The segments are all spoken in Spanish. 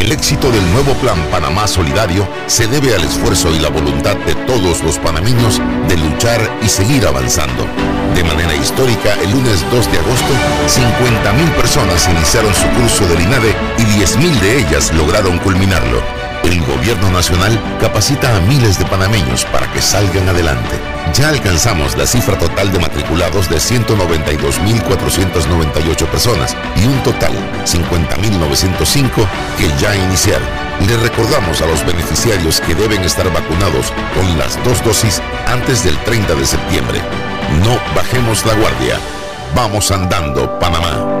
El éxito del nuevo Plan Panamá Solidario se debe al esfuerzo y la voluntad de todos los panameños de luchar y seguir avanzando. De manera histórica, el lunes 2 de agosto, 50.000 personas iniciaron su curso del INADE y 10.000 de ellas lograron culminarlo. El gobierno nacional capacita a miles de panameños para que salgan adelante. Ya alcanzamos la cifra total de matriculados de 192.498 personas y un total 50.905 que ya iniciaron. Le recordamos a los beneficiarios que deben estar vacunados con las dos dosis antes del 30 de septiembre. No bajemos la guardia. Vamos andando, Panamá.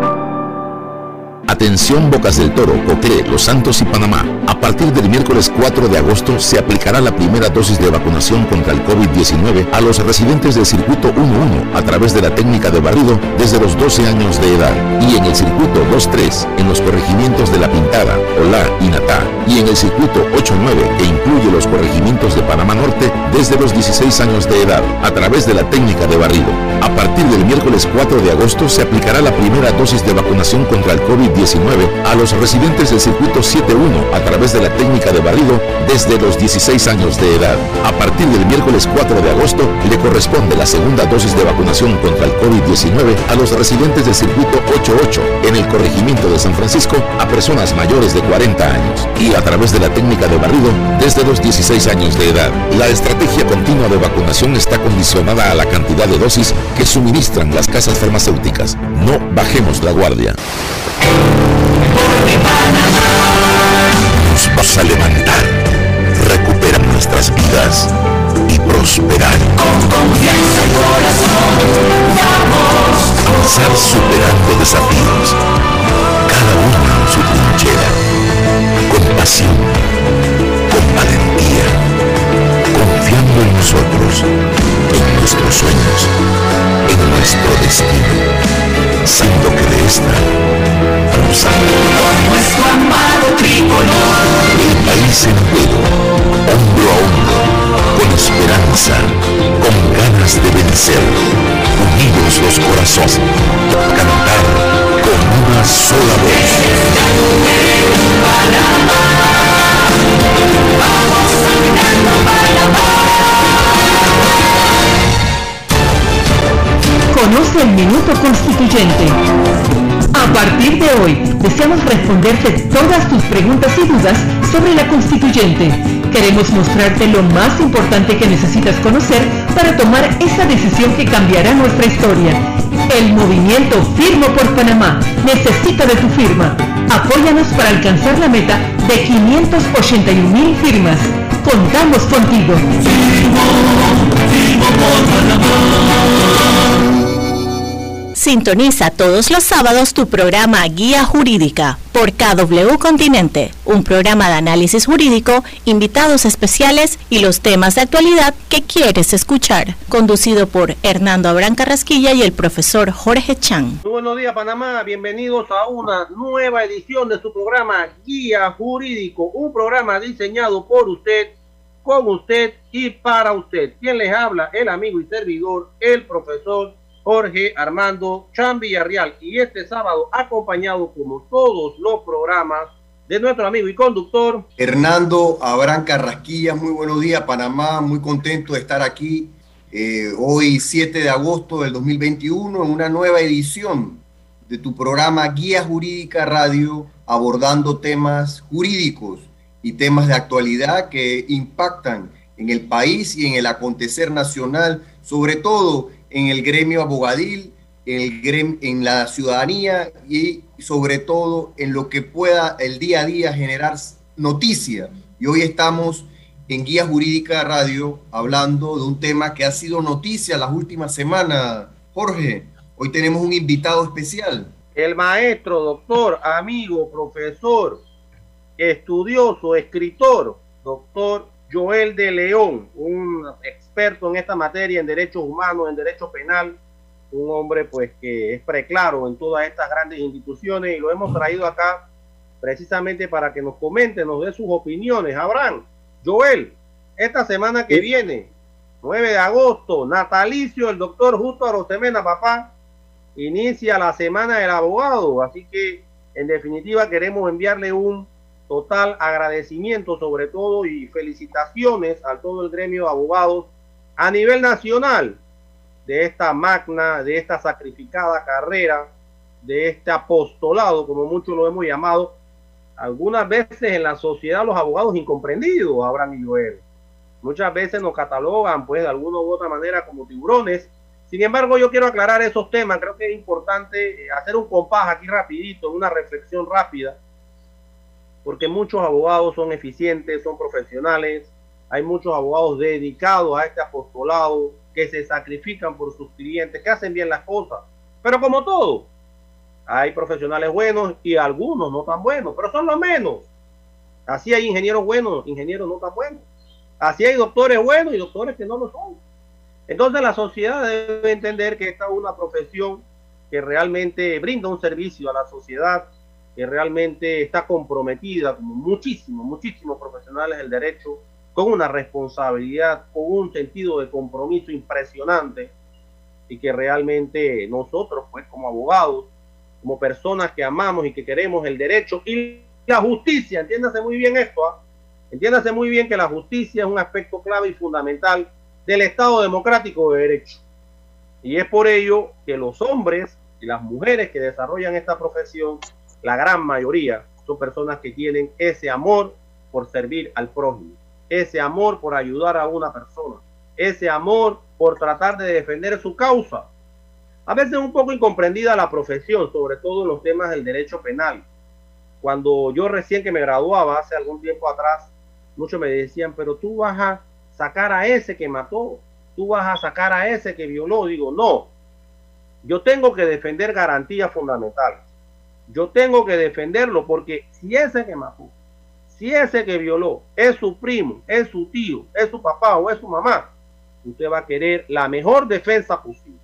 Atención Bocas del Toro, Coté, Los Santos y Panamá. A partir del miércoles 4 de agosto se aplicará la primera dosis de vacunación contra el COVID-19 a los residentes del circuito 1-1 a través de la técnica de barrido desde los 12 años de edad y en el circuito 2-3 en los corregimientos de La Pintada, Olá y Natá y en el circuito 8-9 que incluye los corregimientos de Panamá Norte desde los 16 años de edad a través de la técnica de barrido. A partir del miércoles 4 de agosto se aplicará la primera dosis de vacunación contra el COVID-19 a los residentes del circuito 7.1 a través de la técnica de barrido desde los 16 años de edad. A partir del miércoles 4 de agosto le corresponde la segunda dosis de vacunación contra el COVID-19 a los residentes del circuito 8.8 en el corregimiento de San Francisco a personas mayores de 40 años y a través de la técnica de barrido desde los 16 años de edad. La estrategia continua de vacunación está condicionada a la cantidad de dosis que suministran las casas farmacéuticas. No bajemos la guardia. Nos vas a levantar, recuperar nuestras vidas y prosperar. Con confianza y corazón, vamos. Avanzar superando desafíos, cada uno en su trinchera, con pasión, con valentía, confiando en nosotros, en nuestros sueños, en nuestro destino, siendo que de esta con nuestro amado tricolor. El país entero, hombro a hombro, con esperanza, con ganas de vencer, unidos los corazones, cantar con una sola voz. Vamos Conoce el minuto constituyente a partir de hoy, deseamos responderte todas tus preguntas y dudas sobre la constituyente. Queremos mostrarte lo más importante que necesitas conocer para tomar esa decisión que cambiará nuestra historia. El movimiento Firmo por Panamá necesita de tu firma. Apóyanos para alcanzar la meta de 581 mil firmas. Contamos contigo. Firmo, firmo por Panamá. Sintoniza todos los sábados tu programa Guía Jurídica por KW Continente, un programa de análisis jurídico, invitados especiales y los temas de actualidad que quieres escuchar, conducido por Hernando Abrán Carrasquilla y el profesor Jorge Chan. Muy buenos días Panamá, bienvenidos a una nueva edición de su programa Guía Jurídico, un programa diseñado por usted, con usted y para usted. Quien les habla, el amigo y servidor, el profesor Jorge Armando Chan Villarreal y este sábado acompañado como todos los programas de nuestro amigo y conductor Hernando Abraham Carrasquilla. Muy buenos días Panamá, muy contento de estar aquí eh, hoy 7 de agosto del 2021 en una nueva edición de tu programa Guía Jurídica Radio abordando temas jurídicos y temas de actualidad que impactan en el país y en el acontecer nacional, sobre todo en el gremio abogadil, en, el gremio, en la ciudadanía y sobre todo en lo que pueda el día a día generar noticia. Y hoy estamos en Guía Jurídica Radio hablando de un tema que ha sido noticia las últimas semanas. Jorge, hoy tenemos un invitado especial. el maestro, doctor, amigo, profesor, estudioso, escritor, doctor Joel de León, un experto en esta materia, en derechos humanos, en derecho penal, un hombre pues que es preclaro en todas estas grandes instituciones y lo hemos traído acá precisamente para que nos comente, nos dé sus opiniones. Abraham, Joel, esta semana que viene, 9 de agosto, natalicio, el doctor Justo Arosemena, papá, inicia la semana del abogado, así que en definitiva queremos enviarle un total agradecimiento sobre todo y felicitaciones a todo el gremio de abogados a nivel nacional de esta magna, de esta sacrificada carrera, de este apostolado, como muchos lo hemos llamado, algunas veces en la sociedad los abogados incomprendidos, Abraham y Joel. Muchas veces nos catalogan, pues, de alguna u otra manera como tiburones. Sin embargo, yo quiero aclarar esos temas. Creo que es importante eh, hacer un compás aquí rapidito, una reflexión rápida, porque muchos abogados son eficientes, son profesionales. Hay muchos abogados dedicados a este apostolado, que se sacrifican por sus clientes, que hacen bien las cosas. Pero como todo, hay profesionales buenos y algunos no tan buenos, pero son los menos. Así hay ingenieros buenos, ingenieros no tan buenos. Así hay doctores buenos y doctores que no lo son. Entonces la sociedad debe entender que esta es una profesión que realmente brinda un servicio a la sociedad, que realmente está comprometida, como muchísimos, muchísimos profesionales del derecho, con una responsabilidad, con un sentido de compromiso impresionante y que realmente nosotros, pues como abogados, como personas que amamos y que queremos el derecho y la justicia, entiéndase muy bien esto, ¿ah? entiéndase muy bien que la justicia es un aspecto clave y fundamental del Estado democrático de derecho. Y es por ello que los hombres y las mujeres que desarrollan esta profesión, la gran mayoría, son personas que tienen ese amor por servir al prójimo, ese amor por ayudar a una persona, ese amor por tratar de defender su causa, a veces un poco incomprendida la profesión, sobre todo en los temas del derecho penal. Cuando yo recién que me graduaba hace algún tiempo atrás, muchos me decían, pero tú vas a sacar a ese que mató, tú vas a sacar a ese que violó. Digo, no, yo tengo que defender garantías fundamentales. Yo tengo que defenderlo porque si ese que mató, si ese que violó es su primo, es su tío, es su papá o es su mamá, usted va a querer la mejor defensa posible.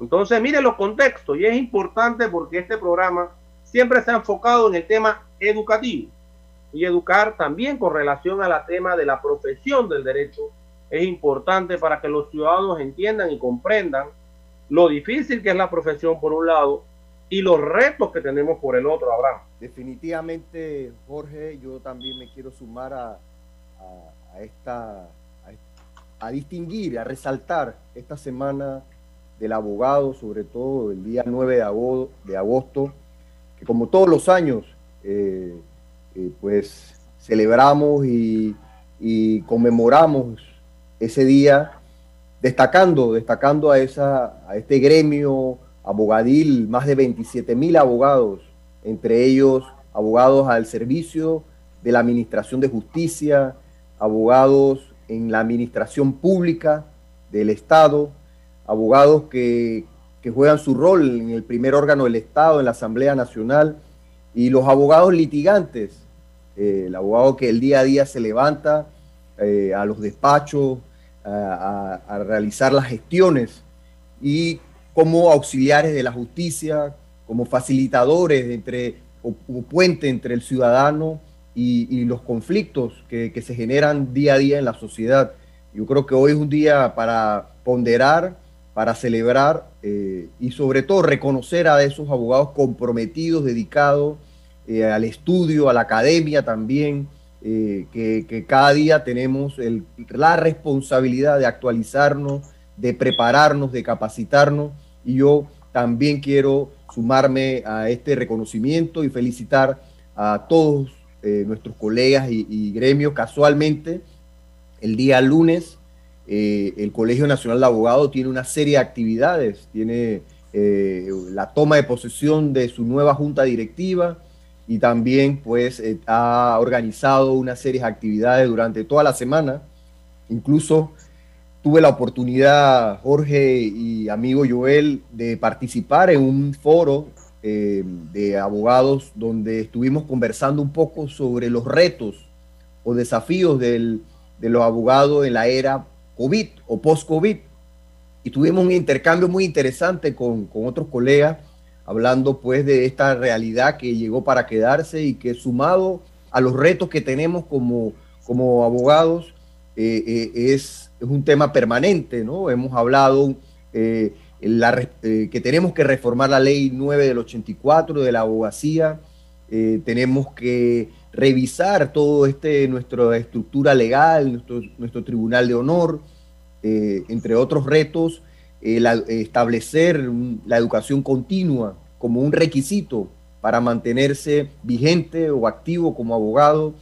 Entonces, mire los contextos y es importante porque este programa siempre se ha enfocado en el tema educativo y educar también con relación a la tema de la profesión del derecho es importante para que los ciudadanos entiendan y comprendan lo difícil que es la profesión por un lado y los retos que tenemos por el otro, Abraham. Definitivamente, Jorge, yo también me quiero sumar a, a, esta, a, distinguir, a resaltar esta semana del abogado, sobre todo el día 9 de agosto, que como todos los años, eh, eh, pues celebramos y, conmemoramos ese día, destacando, destacando a, esa, a este gremio abogadil, más de 27 mil abogados, entre ellos abogados al servicio de la Administración de Justicia, abogados en la Administración Pública del Estado, abogados que, juegan su rol en el primer órgano del Estado, en la Asamblea Nacional, y los abogados litigantes, eh, el abogado que el día a día se levanta eh, a los despachos, a, realizar las gestiones y como auxiliares de la justicia, como facilitadores entre, o, puente entre el ciudadano y, los conflictos que, se generan día a día en la sociedad. Yo creo que hoy es un día para ponderar para celebrar eh, y sobre todo reconocer a esos abogados comprometidos, dedicados eh, al estudio, a la academia también, eh, que, cada día tenemos la responsabilidad de actualizarnos, de prepararnos, de capacitarnos. Y yo también quiero sumarme a este reconocimiento y felicitar a todos nuestros colegas y, gremios. Casualmente, el día lunes eh, el Colegio Nacional de Abogados tiene una serie de actividades, tiene eh, la toma de posesión de su nueva junta directiva y también pues eh, ha organizado una serie de actividades durante toda la semana. Incluso tuve la oportunidad, Jorge y amigo Joel, de participar en un foro eh, de abogados donde estuvimos conversando un poco sobre los retos o desafíos de los abogados en la era COVID o post-COVID. Y tuvimos un intercambio muy interesante con, con otros colegas hablando pues de esta realidad que llegó para quedarse y que sumado a los retos que tenemos como, como abogados eh, eh, es, un tema permanente, ¿no? Hemos hablado eh, que tenemos que reformar la ley 9 del 84 de la abogacía, tenemos que revisar todo este, nuestra estructura legal, nuestro tribunal de honor, entre otros retos, establecer la educación continua como un requisito para mantenerse vigente o activo como abogado.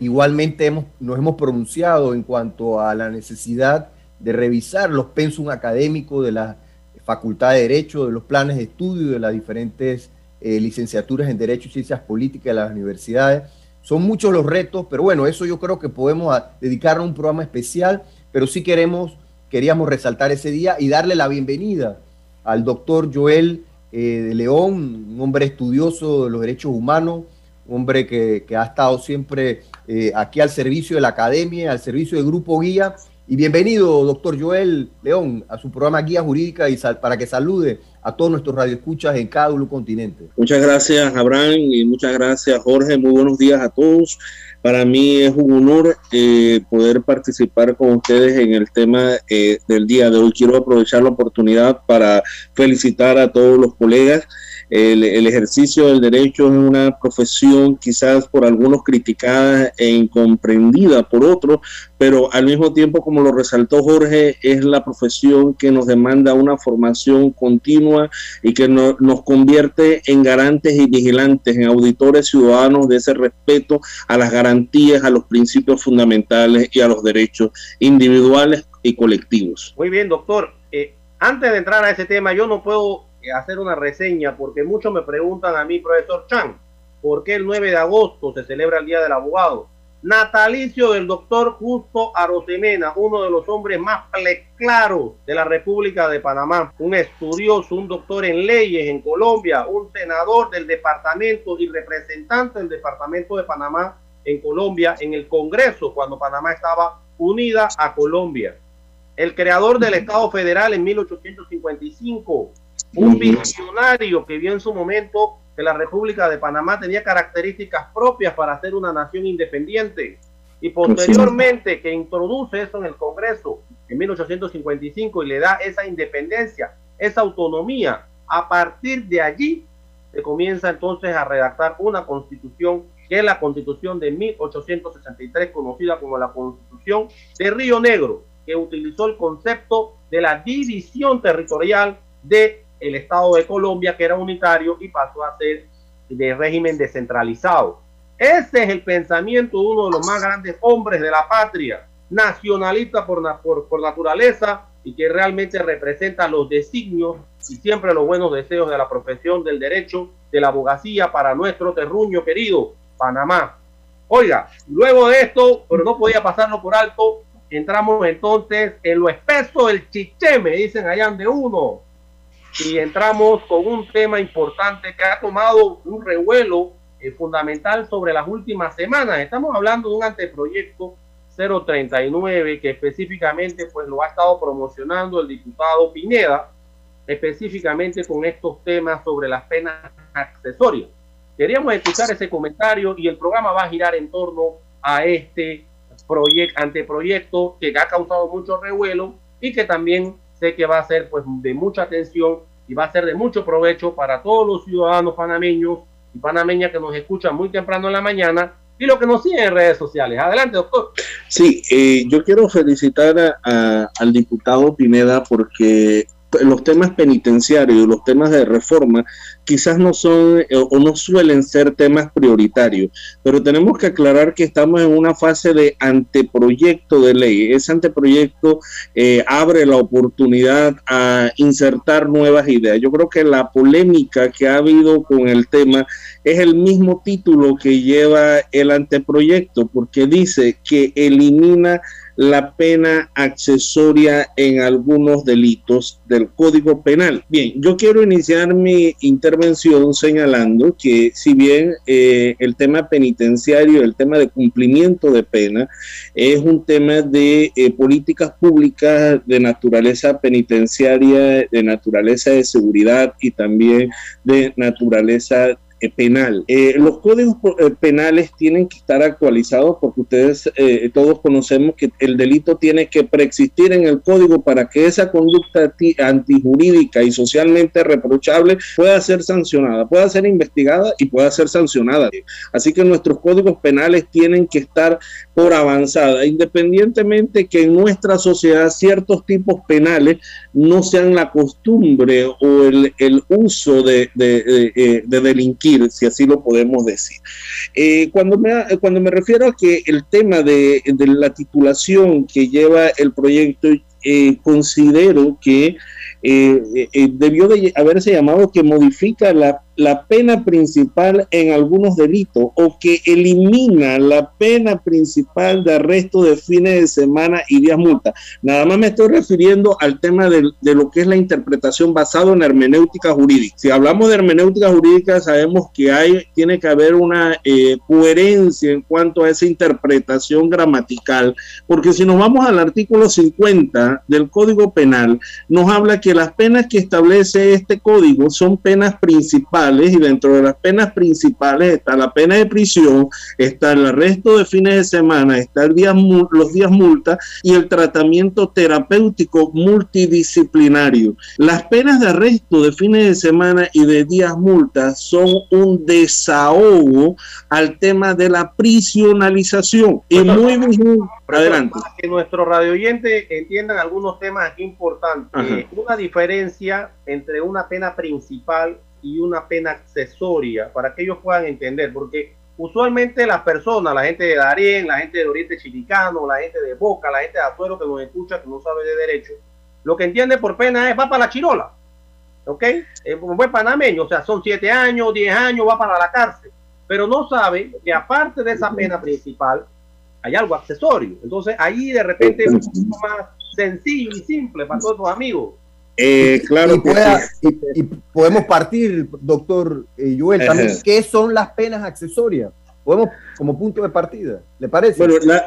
Igualmente hemos, nos hemos pronunciado en cuanto a la necesidad de revisar los pensum académicos de la Facultad de Derecho, de los planes de estudio de las diferentes eh, licenciaturas en Derecho y Ciencias Políticas de las universidades. Son muchos los retos, pero bueno, eso yo creo que podemos dedicar a un programa especial, pero sí queremos, queríamos resaltar ese día y darle la bienvenida al doctor Joel eh, de León, un hombre estudioso de los derechos humanos, hombre que, ha estado siempre eh, aquí al servicio de la academia, al servicio del Grupo Guía. Y bienvenido, doctor Joel León, a su programa Guía Jurídica y para que salude a todos nuestros radioescuchas en cada continente. Muchas gracias, Abraham, y muchas gracias, Jorge. Muy buenos días a todos. Para mí es un honor eh, poder participar con ustedes en el tema eh, del día de hoy. Quiero aprovechar la oportunidad para felicitar a todos los colegas el, ejercicio del derecho es una profesión quizás por algunos criticada e incomprendida por otros, pero al mismo tiempo, como lo resaltó Jorge, es la profesión que nos demanda una formación continua y que nos convierte en garantes y vigilantes, en auditores ciudadanos de ese respeto a las garantías, a los principios fundamentales y a los derechos individuales y colectivos. Muy bien, doctor. Eh, antes de entrar a ese tema, yo no puedo hacer una reseña porque muchos me preguntan a mí, profesor Chan, ¿por qué el 9 de agosto se celebra el Día del Abogado? Natalicio del doctor Justo Arosemena, uno de los hombres más claros de la República de Panamá, un estudioso, un doctor en leyes en Colombia, un senador del departamento y representante del departamento de Panamá en Colombia en el Congreso cuando Panamá estaba unida a Colombia. El creador del Estado Federal en 1855, un visionario que vio en su momento que la República de Panamá tenía características propias para ser una nación independiente y posteriormente que introduce eso en el Congreso en 1855 y le da esa independencia, esa autonomía. A partir de allí se comienza entonces a redactar una constitución que es la constitución de 1863 conocida como la constitución de Río Negro, que utilizó el concepto de la división territorial de el Estado de Colombia, que era unitario, y pasó a ser de régimen descentralizado. Ese es el pensamiento de uno de los más grandes hombres de la patria, nacionalista por, por, naturaleza y que realmente representa los designios y siempre los buenos deseos de la profesión del derecho, de la abogacía para nuestro terruño querido, Panamá. Oiga, luego de esto, pero no podía pasarlo por alto, entramos entonces en lo espeso del me dicen allá de uno y entramos con un tema importante que ha tomado un revuelo eh, fundamental sobre las últimas semanas. Estamos hablando de un anteproyecto 039 que específicamente pues lo ha estado promocionando el diputado Pineda, específicamente con estos temas sobre las penas accesorias. Queríamos escuchar ese comentario y el programa va a girar en torno a este proyecto, anteproyecto que ha causado mucho revuelo y que también sé que va a ser pues de mucha atención y va a ser de mucho provecho para todos los ciudadanos panameños y panameñas que nos escuchan muy temprano en la mañana y los que nos siguen en redes sociales. Adelante, doctor. Sí, eh, yo quiero felicitar al diputado Pineda porque los temas penitenciarios, los temas de reforma, quizás no son eh, o no suelen ser temas prioritarios, pero tenemos que aclarar que estamos en una fase de anteproyecto de ley. Ese anteproyecto eh, abre la oportunidad a insertar nuevas ideas. Yo creo que la polémica que ha habido con el tema es el mismo título que lleva el anteproyecto, porque dice que elimina la pena accesoria en algunos delitos del Código Penal. Bien, yo quiero iniciar mi intervención señalando que si bien eh, el tema penitenciario, el tema de cumplimiento de pena, es un tema de eh, políticas públicas de naturaleza penitenciaria, de naturaleza de seguridad y también de naturaleza penal. Eh, los códigos eh, penales tienen que estar actualizados porque ustedes todos conocemos que el delito tiene que preexistir en el código para que esa conducta antijurídica y socialmente reprochable pueda ser sancionada, pueda ser investigada y pueda ser sancionada. Así que nuestros códigos penales tienen que estar por avanzada, independientemente que en nuestra sociedad ciertos tipos penales no sean la costumbre o el, uso de, de si así lo podemos decir. Eh, cuando, me, cuando me refiero a que el tema de, la titulación que lleva el proyecto, eh, considero que eh, debió de haberse llamado que modifica la la pena principal en algunos delitos o que elimina la pena principal de arresto de fines de semana y días multa. Nada más me estoy refiriendo al tema de, lo que es la interpretación basado en hermenéutica jurídica. Si hablamos de hermenéutica jurídica, sabemos que hay, tiene que haber una eh, coherencia en cuanto a esa interpretación gramatical, porque si nos vamos al artículo 50 del Código Penal, nos habla que las penas que establece este código son penas principales y dentro de las penas principales está la pena de prisión, está el arresto de fines de semana, está el día, los días multa y el tratamiento terapéutico multidisciplinario. Las penas de arresto de fines de semana y de días multa son un desahogo al tema de la prisionalización y muy bien adelante. Para que nuestros radio oyentes entiendan algunos temas importantes. Una diferencia entre una pena principal y una pena accesoria para que ellos puedan entender, porque usualmente las personas, la gente de Darien, la gente de Oriente Chilicano, la gente de Boca, la gente de Azuero que nos escucha, que no sabe de derecho, lo que entiende por pena es va para la chirola, ¿ok? Es un buen panameño, o sea, son siete años, diez años, va para la cárcel, pero no sabe que aparte de esa pena principal, hay algo accesorio. Entonces ahí de repente es un poco más sencillo y simple para todos los amigos. Eh, claro y, podemos partir, doctor eh, Joel, también, ¿qué son las penas accesorias? Podemos como punto de partida, ¿le parece? Bueno, la, eh,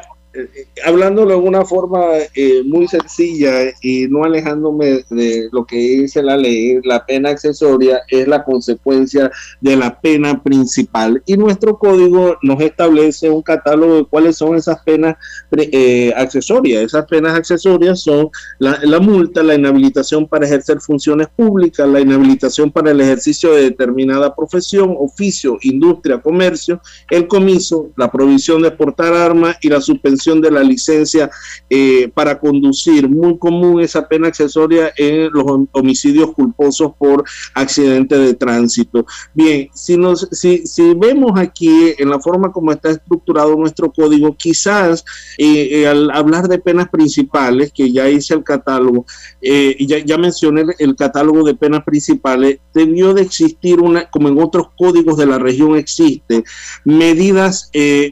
hablándolo de una forma eh, muy sencilla y no alejándome de lo que dice la ley, la pena accesoria es la consecuencia de la pena principal. Y nuestro código nos establece un catálogo de cuáles son esas penas eh, accesorias. Esas penas accesorias son la, la multa, la inhabilitación para ejercer funciones públicas, la inhabilitación para el ejercicio de determinada profesión, oficio, industria, comercio, el comiso, la provisión de portar armas y la suspensión de la licencia eh, para conducir. Muy común esa pena accesoria en los homicidios culposos por accidente de tránsito. Bien, si, nos, si, si vemos aquí en la forma como está estructurado nuestro código, quizás eh, eh, al hablar de penas principales, que ya hice el catálogo, ya, ya mencioné el catálogo de penas principales, debió de existir una, como en otros códigos de la región existe, medidas,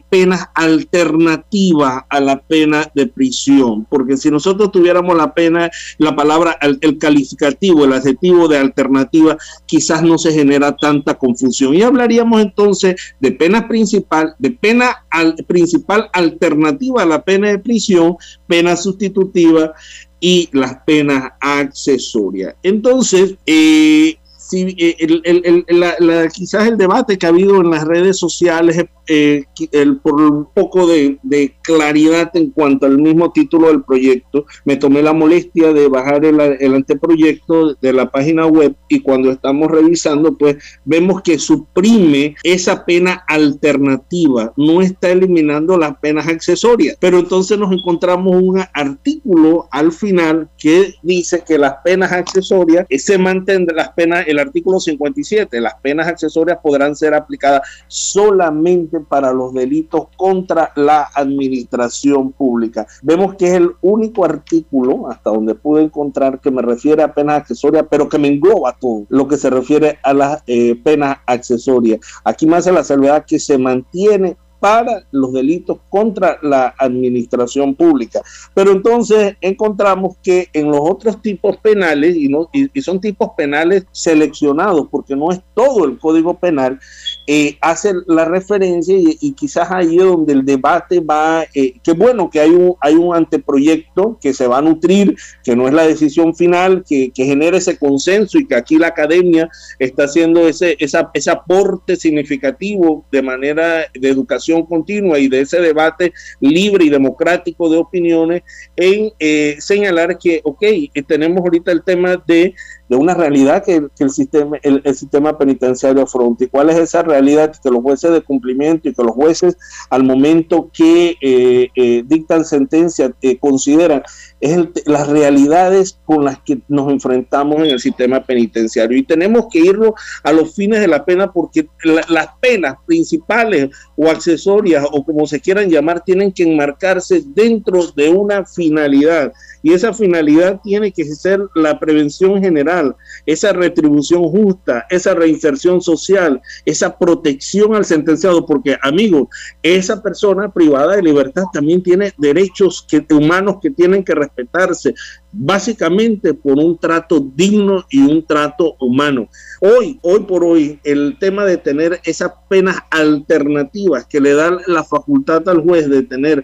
penas alternativas a la pena de prisión, porque si nosotros tuviéramos la pena, la palabra, el, calificativo, el adjetivo de alternativa, quizás no se genera tanta confusión. Y hablaríamos entonces de pena principal, de pena al, principal alternativa a la pena de prisión, pena sustitutiva y las penas accesorias. Entonces, eh, si, eh, el, quizás el debate que ha habido en las redes sociales eh, el, por un poco de, claridad en cuanto al mismo título del proyecto, me tomé la molestia de bajar el, el, anteproyecto de la página web y cuando estamos revisando, pues vemos que suprime esa pena alternativa, no está eliminando las penas accesorias, pero entonces nos encontramos un artículo al final que dice que las penas accesorias se mantendrán las penas, el artículo 57, las penas accesorias podrán ser aplicadas solamente para los delitos contra la administración pública. Vemos que es el único artículo, hasta donde pude encontrar, que me refiere a penas accesorias, pero que me engloba todo lo que se refiere a las eh, penas accesorias. Aquí me hace la salvedad que se mantiene para los delitos contra la administración pública. Pero entonces encontramos que en los otros tipos penales, y, no, y, son tipos penales seleccionados, porque no es todo el Código Penal, eh, hace la referencia y, quizás ahí es donde el debate va, eh, que bueno que hay un, hay un anteproyecto que se va a nutrir, que no es la decisión final, que, que genera ese consenso y que aquí la academia está haciendo ese, esa, ese aporte significativo de manera de educación continua y de ese debate libre y democrático de opiniones en eh, señalar que, ok, tenemos ahorita el tema de de una realidad que, el, sistema, el, sistema penitenciario afronta. ¿Y cuál es esa realidad? Que los jueces de cumplimiento y que los jueces al momento que eh, eh, dictan sentencia eh, consideran es las realidades con las que nos enfrentamos en el sistema penitenciario. Y tenemos que irlo a los fines de la pena porque las penas principales o accesorias o como se quieran llamar tienen que enmarcarse dentro de una finalidad y esa finalidad tiene que ser la prevención general, esa retribución justa, esa reinserción social, esa protección al sentenciado, porque amigos, esa persona privada de libertad también tiene derechos humanos que tienen que respetarse, básicamente por un trato digno y un trato humano. Hoy, hoy por hoy, el tema de tener esas penas alternativas que le dan la facultad al juez de tener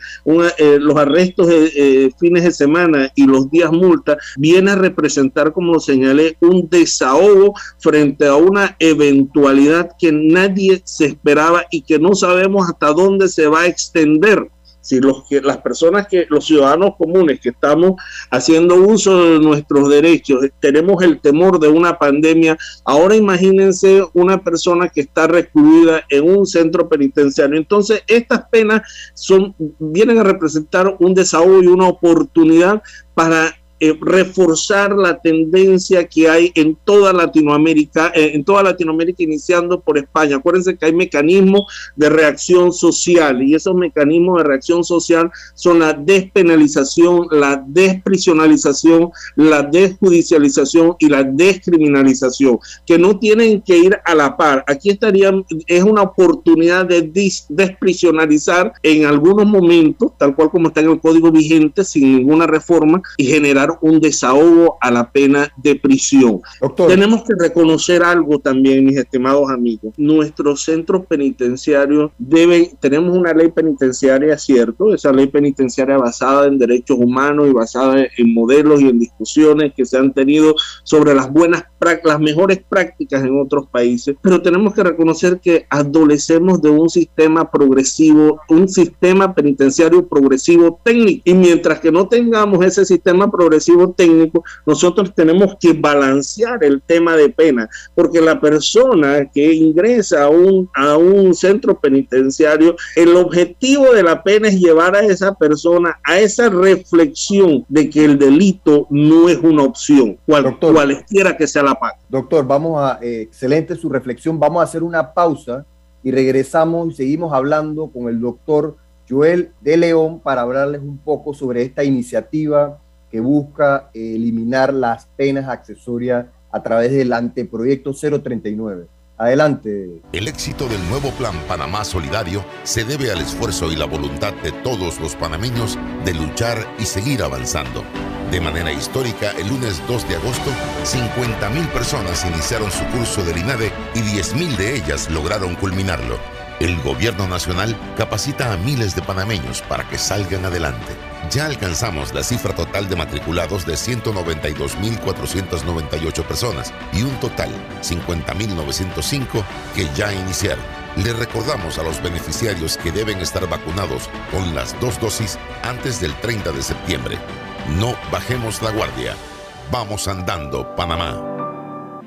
eh, los arrestos de eh, fines de semana y los días multa, viene a representar, como lo señalé, un desahogo frente a una eventualidad que nadie se esperaba y que no sabemos hasta dónde se va a extender si los que las personas que los ciudadanos comunes que estamos haciendo uso de nuestros derechos tenemos el temor de una pandemia, ahora imagínense una persona que está recluida en un centro penitenciario. Entonces, estas penas son vienen a representar un desahogo y una oportunidad para eh, reforzar la tendencia que hay en toda Latinoamérica, eh, en toda Latinoamérica, iniciando por España. Acuérdense que hay mecanismos de reacción social y esos mecanismos de reacción social son la despenalización, la desprisionalización, la desjudicialización y la descriminalización, que no tienen que ir a la par. Aquí estarían, es una oportunidad de desprisionalizar en algunos momentos, tal cual como está en el código vigente, sin ninguna reforma, y generar un desahogo a la pena de prisión. Tenemos que reconocer algo también, mis estimados amigos. Nuestros centros penitenciarios deben, tenemos una ley penitenciaria, cierto, esa ley penitenciaria basada en derechos humanos y basada en modelos y en discusiones que se han tenido sobre las buenas las mejores prácticas en otros países, pero tenemos que reconocer que adolecemos de un sistema progresivo, un sistema penitenciario progresivo técnico. Y mientras que no tengamos ese sistema progresivo técnico, nosotros tenemos que balancear el tema de pena, porque la persona que ingresa a un, a un centro penitenciario, el objetivo de la pena es llevar a esa persona a esa reflexión de que el delito no es una opción, cual, cualesquiera que sea la Doctor, vamos a, eh, excelente su reflexión. Vamos a hacer una pausa y regresamos y seguimos hablando con el doctor Joel de León para hablarles un poco sobre esta iniciativa que busca eliminar las penas accesorias a través del anteproyecto 039. Adelante. El éxito del nuevo plan Panamá Solidario se debe al esfuerzo y la voluntad de todos los panameños de luchar y seguir avanzando. De manera histórica, el lunes 2 de agosto, 50.000 personas iniciaron su curso del INADE y 10.000 de ellas lograron culminarlo. El gobierno nacional capacita a miles de panameños para que salgan adelante. Ya alcanzamos la cifra total de matriculados de 192.498 personas y un total 50.905 que ya iniciaron. Le recordamos a los beneficiarios que deben estar vacunados con las dos dosis antes del 30 de septiembre. No bajemos la guardia. Vamos andando, Panamá.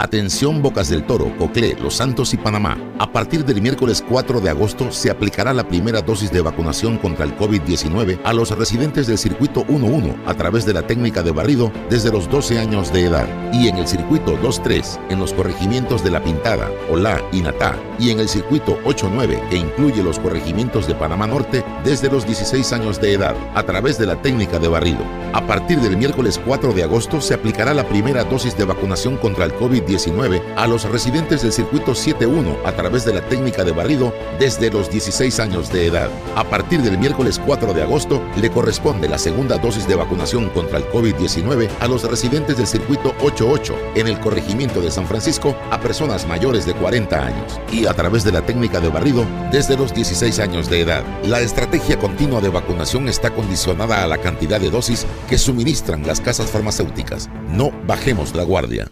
Atención Bocas del Toro, Coclé, Los Santos y Panamá. A partir del miércoles 4 de agosto se aplicará la primera dosis de vacunación contra el COVID-19 a los residentes del circuito 11 a través de la técnica de barrido desde los 12 años de edad y en el circuito 23 en los corregimientos de La Pintada, Olá y Natá y en el circuito 89 que incluye los corregimientos de Panamá Norte desde los 16 años de edad a través de la técnica de barrido. A partir del miércoles 4 de agosto se aplicará la primera dosis de vacunación contra el COVID-19 COVID-19 a los residentes del circuito 71 a través de la técnica de barrido desde los 16 años de edad. A partir del miércoles 4 de agosto le corresponde la segunda dosis de vacunación contra el COVID-19 a los residentes del circuito 88 en el corregimiento de San Francisco a personas mayores de 40 años y a través de la técnica de barrido desde los 16 años de edad. La estrategia continua de vacunación está condicionada a la cantidad de dosis que suministran las casas farmacéuticas. No bajemos la guardia.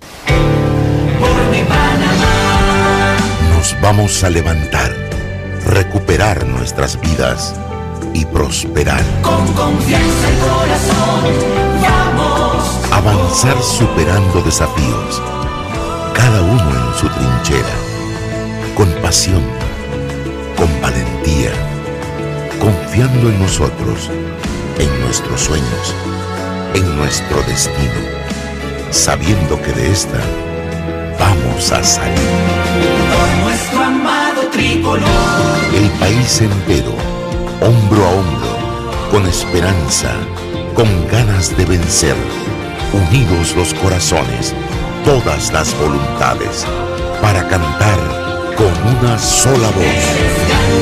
Nos vamos a levantar, recuperar nuestras vidas y prosperar. Con confianza y corazón, vamos. Avanzar superando desafíos, cada uno en su trinchera, con pasión, con valentía, confiando en nosotros, en nuestros sueños, en nuestro destino, sabiendo que de esta vamos a salir. Por nuestro amado tricolor. El país entero, hombro a hombro, con esperanza, con ganas de vencer, unidos los corazones, todas las voluntades, para cantar con una sola voz.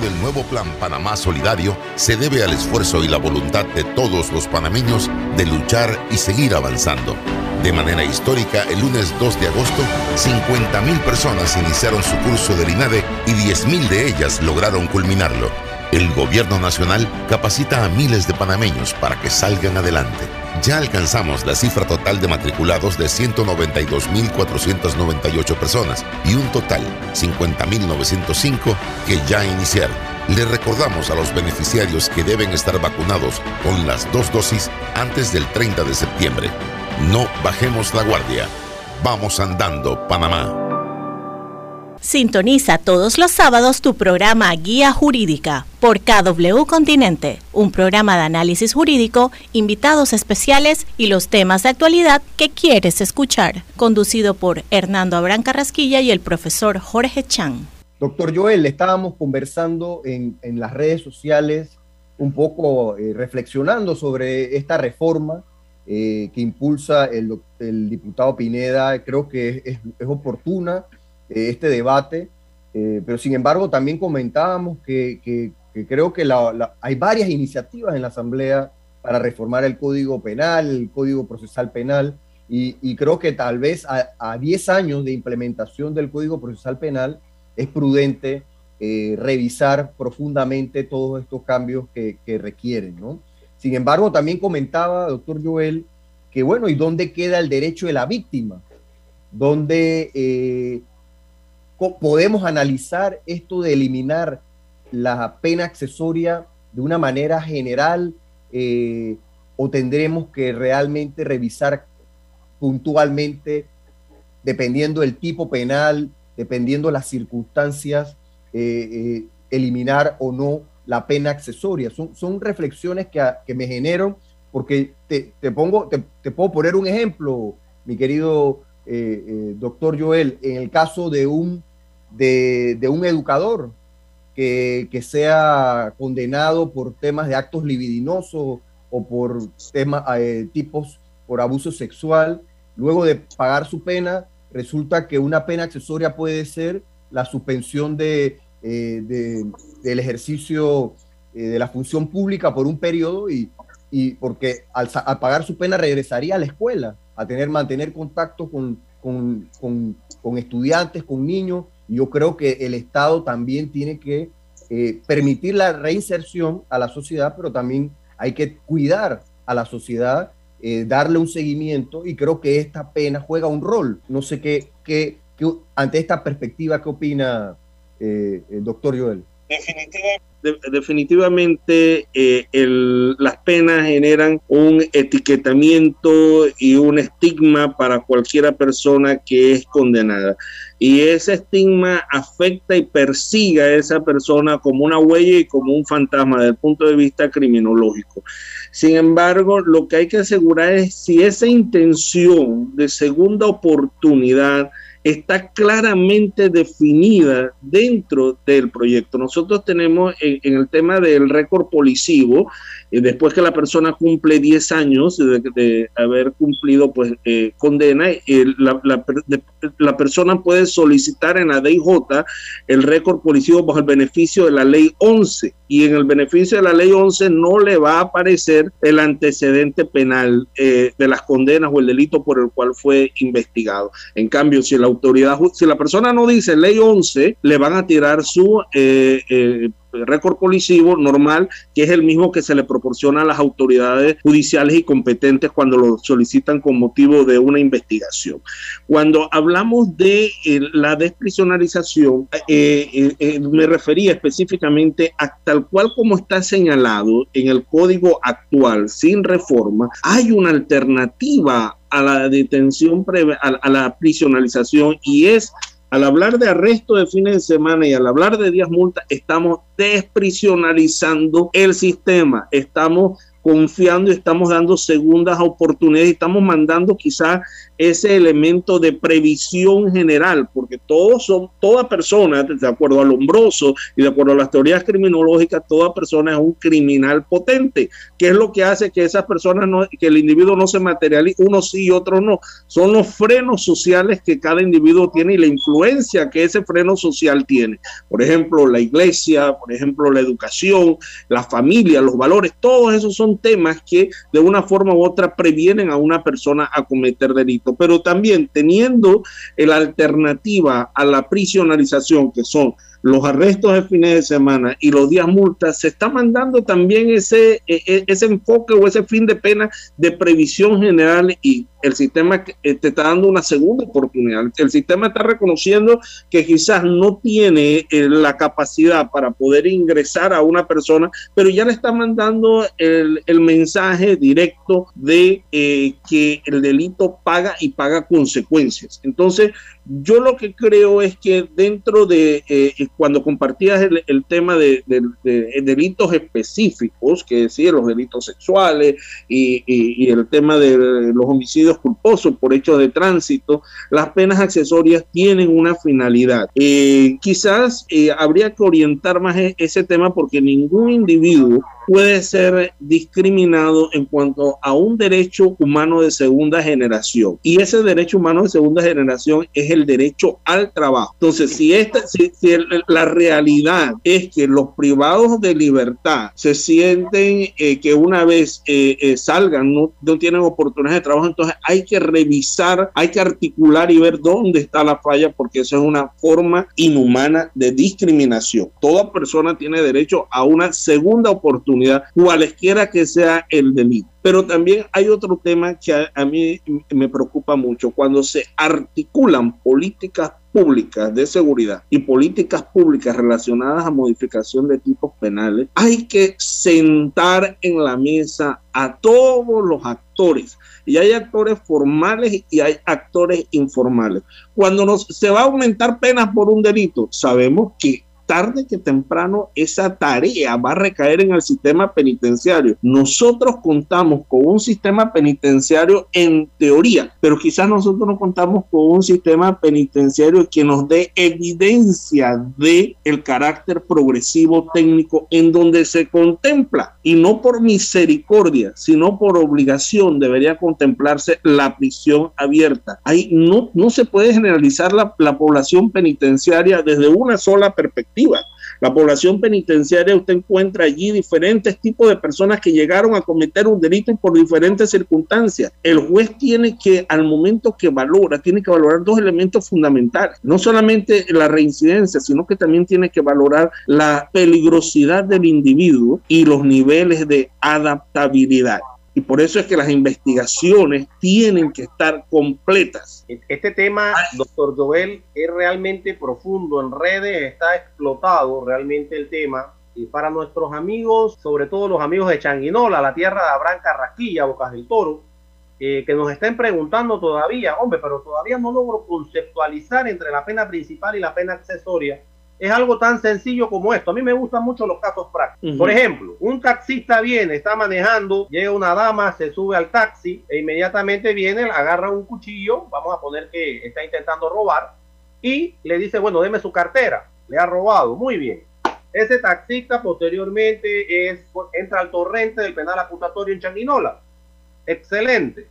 Del nuevo Plan Panamá Solidario se debe al esfuerzo y la voluntad de todos los panameños de luchar y seguir avanzando. De manera histórica, el lunes 2 de agosto, 50.000 personas iniciaron su curso del INADE y 10.000 de ellas lograron culminarlo. El gobierno nacional capacita a miles de panameños para que salgan adelante. Ya alcanzamos la cifra total de matriculados de 192.498 personas y un total 50.905 que ya iniciaron. Le recordamos a los beneficiarios que deben estar vacunados con las dos dosis antes del 30 de septiembre. No bajemos la guardia. Vamos andando, Panamá. Sintoniza todos los sábados tu programa Guía Jurídica por KW Continente, un programa de análisis jurídico, invitados especiales y los temas de actualidad que quieres escuchar, conducido por Hernando Abrán Carrasquilla y el profesor Jorge Chan. Doctor Joel, estábamos conversando en, en las redes sociales, un poco eh, reflexionando sobre esta reforma eh, que impulsa el, diputado Pineda. Creo que es oportuna este debate, eh, pero sin embargo también comentábamos que, creo que hay varias iniciativas en la Asamblea para reformar el Código Penal, el Código Procesal Penal, y, y creo que tal vez a, a, 10 años de implementación del Código Procesal Penal es prudente eh, revisar profundamente todos estos cambios que, requieren, ¿no? Sin embargo, también comentaba, doctor Joel, que bueno, ¿y dónde queda el derecho de la víctima? ¿Dónde eh, podemos analizar esto de eliminar la pena accesoria de una manera general eh, o tendremos que realmente revisar puntualmente, dependiendo del tipo penal, dependiendo las circunstancias, eh, eh, eliminar o no la pena accesoria. Son, son reflexiones que, que, me generan, porque te, te pongo, te, te, puedo poner un ejemplo, mi querido doctor Joel, en el caso de un de, un educador que, que, sea condenado por temas de actos libidinosos o por temas, eh, tipos por abuso sexual, luego de pagar su pena, resulta que una pena accesoria puede ser la suspensión de, eh, de del ejercicio eh, de la función pública por un periodo y, y porque al, al, pagar su pena regresaría a la escuela, a tener, mantener contacto con, con, con, con estudiantes, con niños, yo creo que el Estado también tiene que eh, permitir la reinserción a la sociedad, pero también hay que cuidar a la sociedad, eh, darle un seguimiento y creo que esta pena juega un rol. No sé qué, qué, qué ante esta perspectiva, ¿qué opina eh, el doctor Joel? Definitivamente de, definitivamente eh, las penas generan un etiquetamiento y un estigma para cualquiera persona que es condenada. Y ese estigma afecta y persigue a esa persona como una huella y como un fantasma desde el punto de vista criminológico. Sin embargo, lo que hay que asegurar es si esa intención de segunda oportunidad está claramente definida dentro del proyecto. Nosotros tenemos en, el tema del récord policivo, eh, después que la persona cumple 10 años de, haber cumplido pues eh, condena, la, la, persona puede solicitar en la DIJ el récord policivo bajo el beneficio de la ley 11 y en el beneficio de la ley 11 no le va a aparecer el antecedente penal eh, de las condenas o el delito por el cual fue investigado. En cambio, si la autoridad, si la persona no dice ley 11, le van a tirar su eh, eh, récord policivo normal, que es el mismo que se le proporciona a las autoridades judiciales y competentes cuando lo solicitan con motivo de una investigación. Cuando hablamos de eh, la desprisionalización, eh, eh, me refería específicamente a tal cual como está señalado en el código actual, sin reforma, hay una alternativa a la detención, a, a la prisionalización y es al hablar de arresto de fines de semana y al hablar de días multa, estamos desprisionalizando el sistema, estamos confiando y estamos dando segundas oportunidades y estamos mandando quizás ese elemento de previsión general, porque todos son, toda persona, de acuerdo al hombroso y de acuerdo a las teorías criminológicas, toda persona es un criminal potente. ¿Qué es lo que hace que esas personas, no, que el individuo no se materialice, uno sí y otro no? Son los frenos sociales que cada individuo tiene y la influencia que ese freno social tiene. Por ejemplo, la iglesia, por ejemplo, la educación, la familia, los valores, todos esos son temas que de una forma u otra previenen a una persona a cometer delitos, pero también teniendo la alternativa a la prisionalización, que son los arrestos de fines de semana y los días multas, se está mandando también ese, e, e, ese enfoque o ese fin de pena de previsión general y el sistema eh, te está dando una segunda oportunidad. El sistema está reconociendo que quizás no tiene eh, la capacidad para poder ingresar a una persona, pero ya le está mandando el, mensaje directo de eh, que el delito paga y paga consecuencias. Entonces, yo lo que creo es que dentro de, eh, cuando compartías el, tema de, delitos específicos, que decía los delitos sexuales y, el tema de los homicidios culposos por hechos de tránsito, las penas accesorias tienen una finalidad. Eh, quizás eh, habría que orientar más e, ese tema porque ningún individuo puede ser discriminado en cuanto a un derecho humano de segunda generación. Y ese derecho humano de segunda generación es el derecho al trabajo. Entonces, si, esta, si, la realidad es que los privados de libertad se sienten eh, que una vez salgan no, no tienen oportunidades de trabajo, entonces hay que revisar, hay que articular y ver dónde está la falla porque eso es una forma inhumana de discriminación. Toda persona tiene derecho a una segunda oportunidad cualesquiera que sea el delito. Pero también hay otro tema que a, mí me preocupa mucho, cuando se articulan políticas públicas de seguridad y políticas públicas relacionadas a modificación de tipos penales, hay que sentar en la mesa a todos los actores. Y hay actores formales y hay actores informales. Cuando nos, se va a aumentar penas por un delito, sabemos que tarde que temprano esa tarea va a recaer en el sistema penitenciario. Nosotros contamos con un sistema penitenciario en teoría, pero quizás nosotros no contamos con un sistema penitenciario que nos dé evidencia de el carácter progresivo técnico en donde se contempla y no por misericordia, sino por obligación debería contemplarse la prisión abierta. Ahí no, no se puede generalizar la, la población penitenciaria desde una sola perspectiva la población penitenciaria, usted encuentra allí diferentes tipos de personas que llegaron a cometer un delito por diferentes circunstancias. El juez tiene que, al momento que valora, tiene que valorar dos elementos fundamentales. No solamente la reincidencia, sino que también tiene que valorar la peligrosidad del individuo y los niveles de adaptabilidad. Y por eso es que las investigaciones tienen que estar completas. Este tema, doctor Joel, es realmente profundo en redes, está explotado realmente el tema. Y para nuestros amigos, sobre todo los amigos de Changuinola, la tierra de Abraham Carrasquilla, Bocas del Toro, eh, que nos estén preguntando todavía, hombre, pero todavía no logro conceptualizar entre la pena principal y la pena accesoria es algo tan sencillo como esto. A mí me gustan mucho los casos prácticos. Por ejemplo, un taxista viene, está manejando, llega una dama, se sube al taxi e inmediatamente viene, agarra un cuchillo, vamos a poner que está intentando robar, y le dice, bueno, deme su cartera. Le ha robado. Muy bien. Ese taxista posteriormente es, entra al torrente del penal acusatorio en Changuinola. Excelente.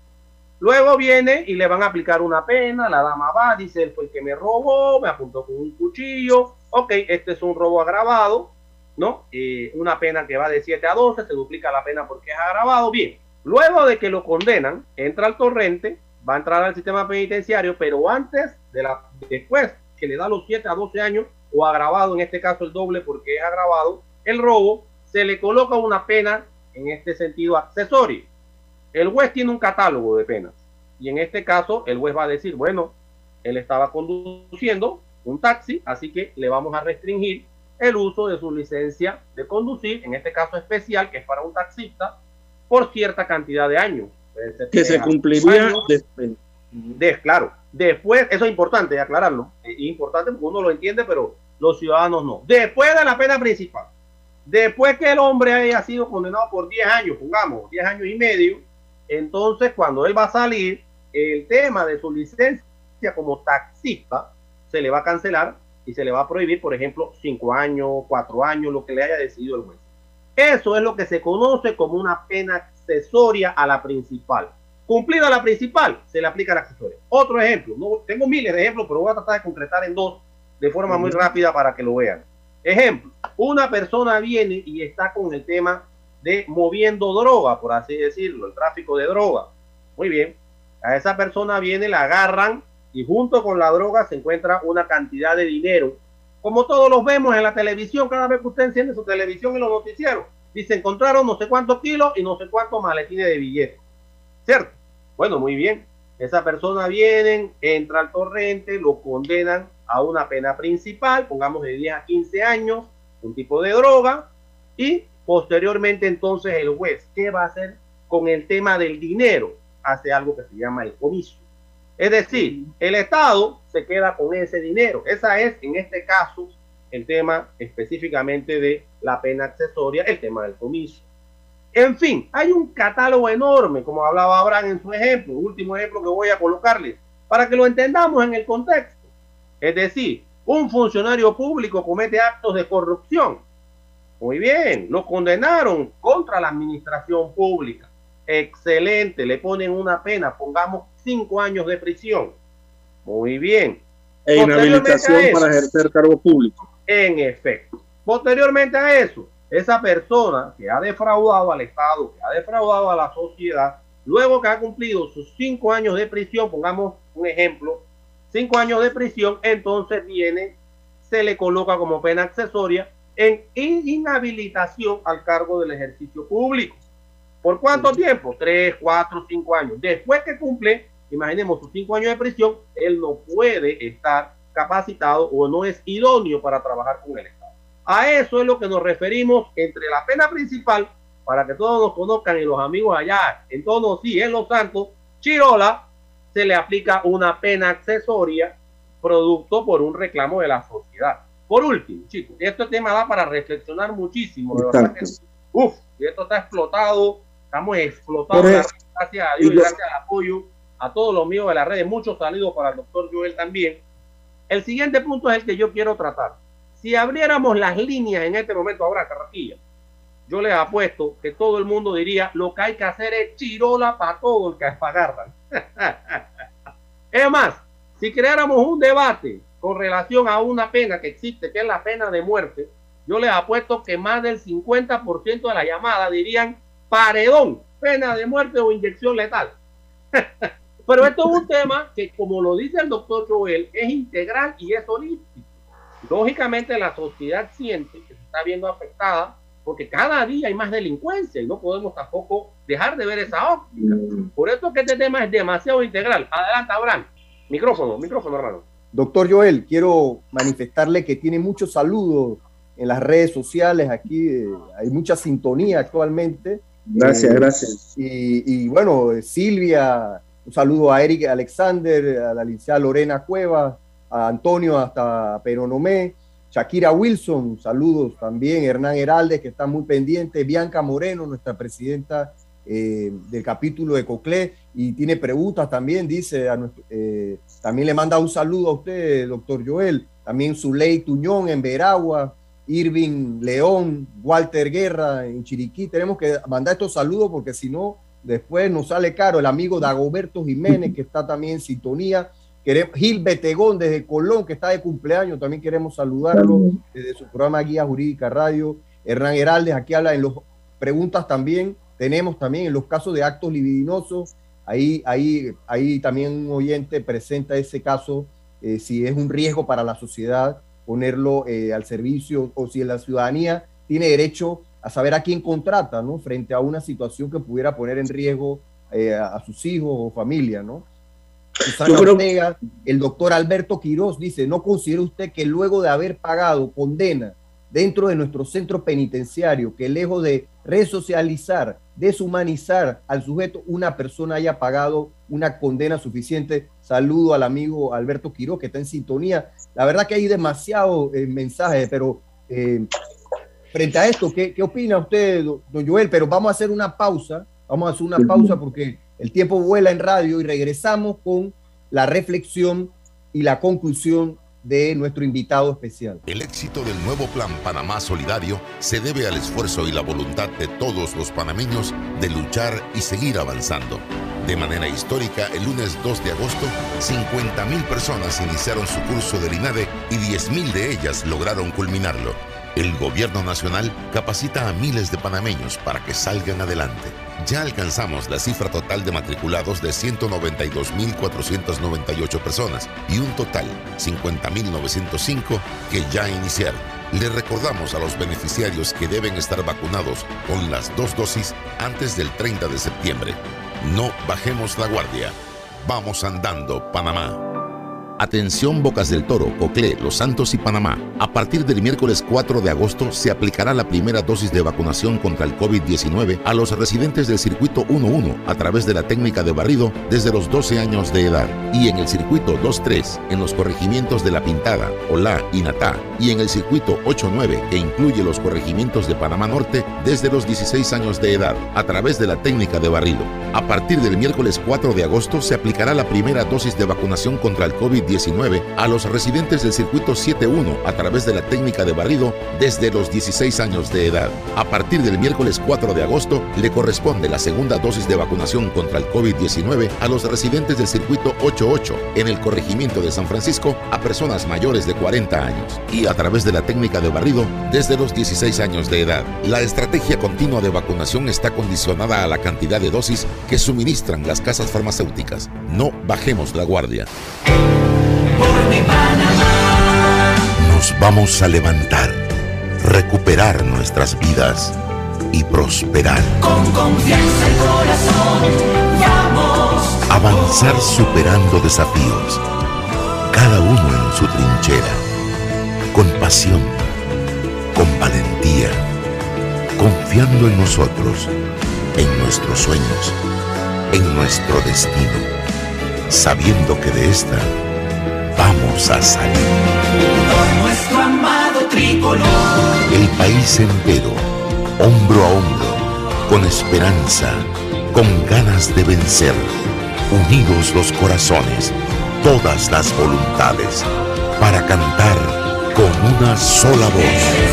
Luego viene y le van a aplicar una pena, la dama va, dice, él fue el que me robó, me apuntó con un cuchillo, ok, este es un robo agravado, ¿no? Eh, una pena que va de 7 a 12, se duplica la pena porque es agravado, bien. Luego de que lo condenan, entra al torrente, va a entrar al sistema penitenciario, pero antes de la, después que le da los 7 a 12 años, o agravado, en este caso el doble porque es agravado, el robo, se le coloca una pena, en este sentido, accesoria. El juez tiene un catálogo de penas. Y en este caso, el juez va a decir, bueno, él estaba conduciendo un taxi, así que le vamos a restringir el uso de su licencia de conducir, en este caso especial, que es para un taxista, por cierta cantidad de años. Que se cumpliría años. después. De- claro, después, eso es importante aclararlo, es importante porque uno lo entiende, pero los ciudadanos no. Después de la pena principal, después que el hombre haya sido condenado por 10 años, pongamos, 10 años y medio, entonces cuando él va a salir, el tema de su licencia como taxista se le va a cancelar y se le va a prohibir, por ejemplo, 5 años, 4 años, lo que le haya decidido el juez. Eso es lo que se conoce como una pena accesoria a la principal. Cumplida la principal, se le aplica la accesoria. Otro ejemplo, no, tengo miles de ejemplos, pero voy a tratar de concretar en dos de forma muy rápida para que lo vean. Ejemplo, una persona viene y está con el tema de moviendo droga, por así decirlo, el tráfico de droga. Muy bien, a esa persona viene, la agarran y junto con la droga se encuentra una cantidad de dinero. Como todos los vemos en la televisión, cada vez que usted enciende su televisión en los noticieros, dice encontraron no sé cuántos kilos y no sé cuántos maletines de billetes. ¿Cierto? Bueno, muy bien. Esa persona viene, entra al torrente, lo condenan a una pena principal, pongamos de 10 a 15 años, un tipo de droga, y posteriormente entonces el juez, ¿qué va a hacer con el tema del dinero? Hace algo que se llama el comiso. Es decir, el Estado se queda con ese dinero. Esa es, en este caso, el tema específicamente de la pena accesoria, el tema del comiso. En fin, hay un catálogo enorme, como hablaba Abraham en su ejemplo, último ejemplo que voy a colocarles, para que lo entendamos en el contexto. Es decir, un funcionario público comete actos de corrupción. Muy bien, lo condenaron contra la administración pública. Excelente, le ponen una pena, pongamos cinco años de prisión. Muy bien. E inhabilitación para ejercer cargo público. en efecto. Posteriormente a eso, esa persona que ha defraudado al Estado, que ha defraudado a la sociedad, luego que ha cumplido sus cinco años de prisión, pongamos un ejemplo, cinco años de prisión, entonces viene, se le coloca como pena accesoria en inhabilitación al cargo del ejercicio público. ¿Por cuánto tiempo? Tres, cuatro, cinco años. Después que cumple, imaginemos sus cinco años de prisión, él no puede estar capacitado o no es idóneo para trabajar con el Estado. A eso es lo que nos referimos entre la pena principal, para que todos nos conozcan y los amigos allá en tono sí, en Los Santos, Chirola, se le aplica una pena accesoria producto por un reclamo de la sociedad. Por último, chicos, este tema da para reflexionar muchísimo. De verdad que, uf, esto está explotado, estamos explotados. Gracias a Dios y gracias al apoyo a todos los míos de las redes. Muchos saludos para el doctor Joel también. El siguiente punto es el que yo quiero tratar. Si abriéramos las líneas en este momento, ahora Carraquilla, yo les apuesto que todo el mundo diría lo que hay que hacer es chirola para todo el que agarran. es más, si creáramos un debate con relación a una pena que existe, que es la pena de muerte, yo les apuesto que más del 50% de la llamada dirían paredón, pena de muerte o inyección letal. Pero esto es un tema que, como lo dice el doctor Joel, es integral y es holístico. Lógicamente la sociedad siente que se está viendo afectada porque cada día hay más delincuencia y no podemos tampoco dejar de ver esa óptica. Por eso es que este tema es demasiado integral. Adelante, Abraham. Micrófono, micrófono, hermano. Doctor Joel, quiero manifestarle que tiene muchos saludos en las redes sociales. Aquí eh, hay mucha sintonía actualmente. Gracias, Eh, gracias. Y, y bueno, eh, Silvia, un saludo a Eric Alexander, a la licenciada Lorena Cuevas, a Antonio hasta Peronomé, Shakira Wilson, saludos también, Hernán Heraldes, que está muy pendiente, Bianca Moreno, nuestra presidenta eh, del capítulo de Coclé, y tiene preguntas también, dice, a eh, también le manda un saludo a usted, doctor Joel, también Zuley Tuñón en Veragua, Irving León, Walter Guerra en Chiriquí, tenemos que mandar estos saludos porque si no, después nos sale caro el amigo Dagoberto Jiménez, que está también en sintonía, Queremos, Gil Betegón desde Colón, que está de cumpleaños, también queremos saludarlo desde su programa Guía Jurídica Radio. Hernán Heraldes, aquí habla en las preguntas también. Tenemos también en los casos de actos libidinosos, ahí, ahí, ahí también un oyente presenta ese caso, eh, si es un riesgo para la sociedad ponerlo eh, al servicio o si la ciudadanía tiene derecho a saber a quién contrata, ¿no? Frente a una situación que pudiera poner en riesgo eh, a, a sus hijos o familia, ¿no? Susana el doctor Alberto Quiroz dice, ¿no considera usted que luego de haber pagado condena dentro de nuestro centro penitenciario, que lejos de resocializar, deshumanizar al sujeto, una persona haya pagado una condena suficiente? Saludo al amigo Alberto Quiroz, que está en sintonía. La verdad que hay demasiado eh, mensajes, pero eh, frente a esto, ¿qué, ¿qué opina usted, don Joel? Pero vamos a hacer una pausa, vamos a hacer una pausa porque el tiempo vuela en radio y regresamos con la reflexión y la conclusión de nuestro invitado especial. El éxito del nuevo Plan Panamá Solidario se debe al esfuerzo y la voluntad de todos los panameños de luchar y seguir avanzando. De manera histórica, el lunes 2 de agosto, 50.000 personas iniciaron su curso del INADE y 10.000 de ellas lograron culminarlo. El gobierno nacional capacita a miles de panameños para que salgan adelante ya alcanzamos la cifra total de matriculados de 192.498 personas y un total 50.905 que ya iniciaron. Le recordamos a los beneficiarios que deben estar vacunados con las dos dosis antes del 30 de septiembre. No bajemos la guardia. Vamos andando, Panamá. Atención Bocas del Toro, Coclé, Los Santos y Panamá. A partir del miércoles 4 de agosto se aplicará la primera dosis de vacunación contra el COVID-19 a los residentes del circuito 11 a través de la técnica de barrido desde los 12 años de edad y en el circuito 23 en los corregimientos de La Pintada, Olá y Natá y en el circuito 89 que incluye los corregimientos de Panamá Norte desde los 16 años de edad a través de la técnica de barrido. A partir del miércoles 4 de agosto se aplicará la primera dosis de vacunación contra el COVID-19 a los residentes del circuito 71 a través de la técnica de barrido desde los 16 años de edad. A partir del miércoles 4 de agosto le corresponde la segunda dosis de vacunación contra el COVID-19 a los residentes del circuito 88 en el corregimiento de San Francisco a personas mayores de 40 años y a través de la técnica de barrido desde los 16 años de edad. La estrategia continua de vacunación está condicionada a la cantidad de dosis que suministran las casas farmacéuticas. No bajemos la guardia. Nos vamos a levantar, recuperar nuestras vidas y prosperar. Con confianza y corazón, vamos. Avanzar superando desafíos, cada uno en su trinchera, con pasión, con valentía, confiando en nosotros, en nuestros sueños, en nuestro destino, sabiendo que de esta a salir. Nuestro amado tricolor. El país entero, hombro a hombro, con esperanza, con ganas de vencer, unidos los corazones, todas las voluntades, para cantar con una sola voz.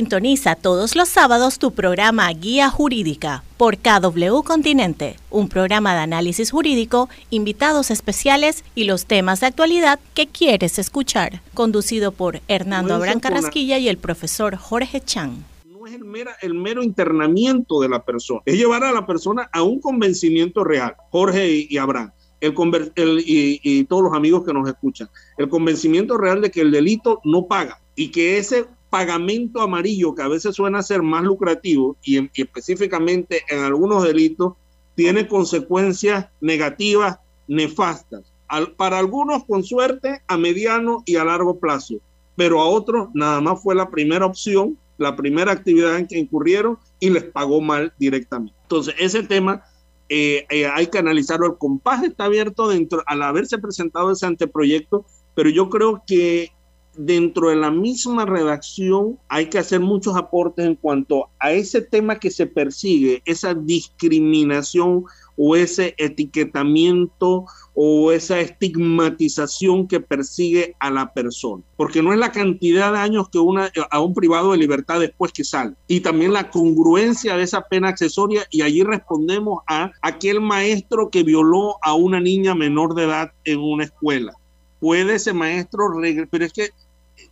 Sintoniza todos los sábados tu programa Guía Jurídica por KW Continente, un programa de análisis jurídico, invitados especiales y los temas de actualidad que quieres escuchar, conducido por Hernando Abraham Carrasquilla y el profesor Jorge Chan. No es el, mera, el mero internamiento de la persona, es llevar a la persona a un convencimiento real, Jorge y, y Abraham. El, el y, y todos los amigos que nos escuchan, el convencimiento real de que el delito no paga y que ese pagamento amarillo, que a veces suena ser más lucrativo y, y específicamente en algunos delitos, tiene consecuencias negativas, nefastas. Al, para algunos, con suerte, a mediano y a largo plazo, pero a otros nada más fue la primera opción, la primera actividad en que incurrieron y les pagó mal directamente. Entonces, ese tema eh, eh, hay que analizarlo. El compás está abierto dentro, al haberse presentado ese anteproyecto, pero yo creo que dentro de la misma redacción hay que hacer muchos aportes en cuanto a ese tema que se persigue, esa discriminación o ese etiquetamiento o esa estigmatización que persigue a la persona. Porque no es la cantidad de años que una, a un privado de libertad después que sale. Y también la congruencia de esa pena accesoria. Y allí respondemos a aquel maestro que violó a una niña menor de edad en una escuela. ¿Puede ese maestro, pero es que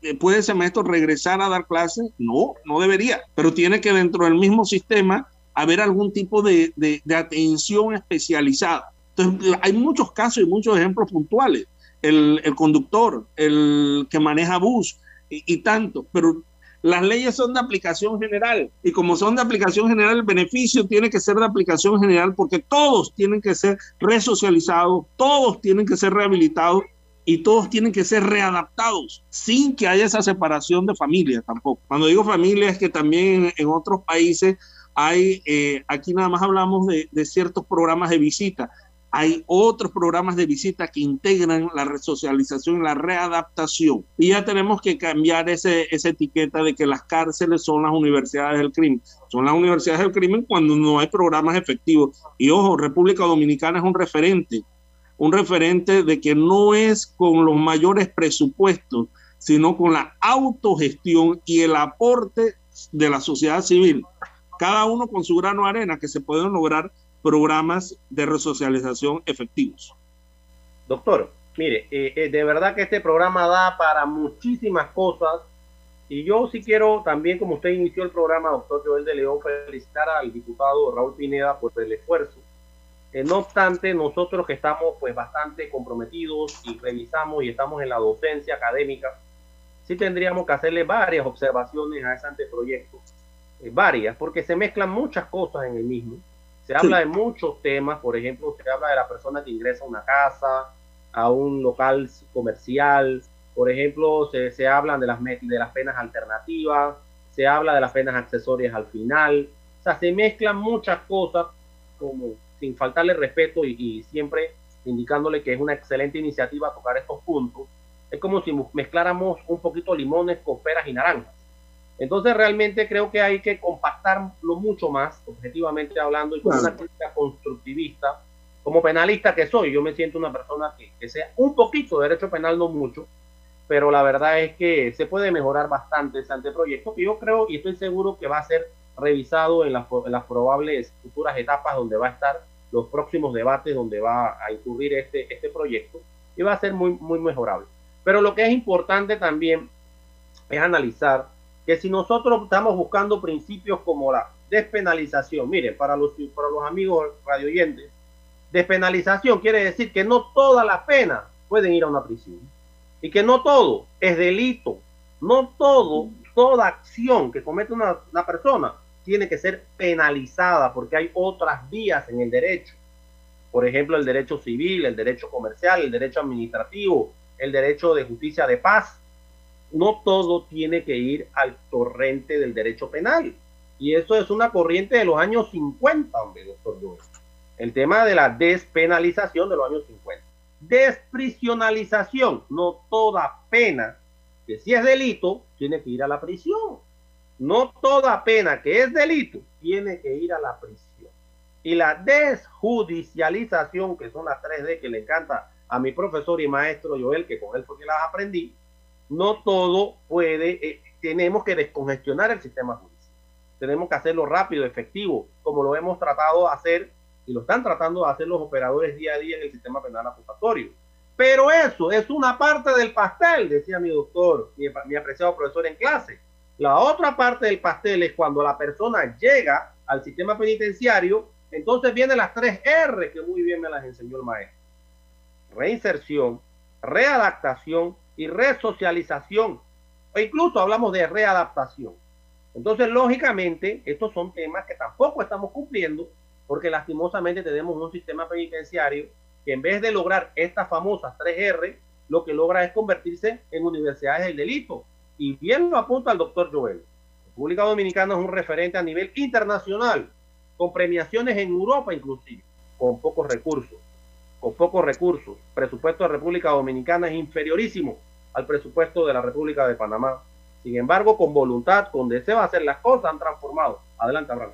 eh, ¿Puede ese maestro regresar a dar clases? No, no debería, pero tiene que dentro del mismo sistema haber algún tipo de, atención especializada. Entonces, hay muchos casos y muchos ejemplos puntuales. El, conductor, el que maneja bus y, y tanto, pero las leyes son de aplicación general y como son de aplicación general, el beneficio tiene que ser de aplicación general porque todos tienen que ser resocializados, todos tienen que ser rehabilitados y todos tienen que ser readaptados sin que haya esa separación de familia tampoco. Cuando digo familia es que también en otros países hay, eh, aquí nada más hablamos de, ciertos programas de visita, hay otros programas de visita que integran la resocialización la readaptación. Y ya tenemos que cambiar ese, esa etiqueta de que las cárceles son las universidades del crimen. Son las universidades del crimen cuando no hay programas efectivos. Y ojo, República Dominicana es un referente un referente de que no es con los mayores presupuestos, sino con la autogestión y el aporte de la sociedad civil, cada uno con su grano de arena, que se pueden lograr programas de resocialización efectivos. Doctor, mire, eh, eh, de verdad que este programa da para muchísimas cosas y yo sí quiero también, como usted inició el programa, doctor Joel de León, felicitar al diputado Raúl Pineda por el esfuerzo eh, no obstante, nosotros que estamos pues bastante comprometidos y revisamos y estamos en la docencia académica, sí tendríamos que hacerle varias observaciones a ese anteproyecto, eh, varias, porque se mezclan muchas cosas en el mismo. Se habla de muchos temas, por ejemplo, se habla de la persona que ingresa a una casa, a un local comercial, por ejemplo, se, se hablan de las, de las penas alternativas, se habla de las penas accesorias al final, o sea, se mezclan muchas cosas como sin faltarle respeto y, siempre indicándole que es una excelente iniciativa tocar estos puntos, es como si mezcláramos un poquito limones con peras y naranjas. Entonces realmente creo que hay que compactarlo mucho más, objetivamente hablando, y con una crítica constructivista. Como penalista que soy, yo me siento una persona que, que sea un poquito de derecho penal, no mucho, pero la verdad es que se puede mejorar bastante ese anteproyecto, que yo creo y estoy seguro que va a ser revisado en las, probables futuras etapas donde va a estar los próximos debates donde va a incurrir este, este proyecto y va a ser muy, muy mejorable. Pero lo que es importante también es analizar que si nosotros estamos buscando principios como la despenalización, miren, para los, para los amigos radioyentes, despenalización quiere decir que no todas las penas pueden ir a una prisión y que no todo es delito, no todo, toda acción que comete una, una persona tiene que ser penalizada porque hay otras vías en el derecho. Por ejemplo, el derecho civil, el derecho comercial, el derecho administrativo, el derecho de justicia de paz. No todo tiene que ir al torrente del derecho penal. Y eso es una corriente de los años 50, hombre, doctor. El tema de la despenalización de los años 50. Desprisionalización. No toda pena que si es delito tiene que ir a la prisión. No toda pena que es delito tiene que ir a la prisión. Y la desjudicialización, que son las 3D que le encanta a mi profesor y maestro Joel, que con él fue que las aprendí, no todo puede, eh, tenemos que descongestionar el sistema judicial. Tenemos que hacerlo rápido, efectivo, como lo hemos tratado de hacer y lo están tratando de hacer los operadores día a día en el sistema penal acusatorio. Pero eso es una parte del pastel, decía mi doctor, mi apreciado profesor en clase. La otra parte del pastel es cuando la persona llega al sistema penitenciario, entonces vienen las tres R que muy bien me las enseñó el maestro. Reinserción, readaptación y resocialización. O incluso hablamos de readaptación. Entonces, lógicamente, estos son temas que tampoco estamos cumpliendo porque lastimosamente tenemos un sistema penitenciario que en vez de lograr estas famosas tres R, lo que logra es convertirse en universidades del delito y bien lo apunta el doctor Joel. República Dominicana es un referente a nivel internacional, con premiaciones en Europa inclusive. con pocos recursos. Con pocos recursos. Presupuesto de República Dominicana es inferiorísimo al presupuesto de la República de Panamá. Sin embargo, con voluntad, con deseo de hacer las cosas, han transformado. Adelante, Abraham.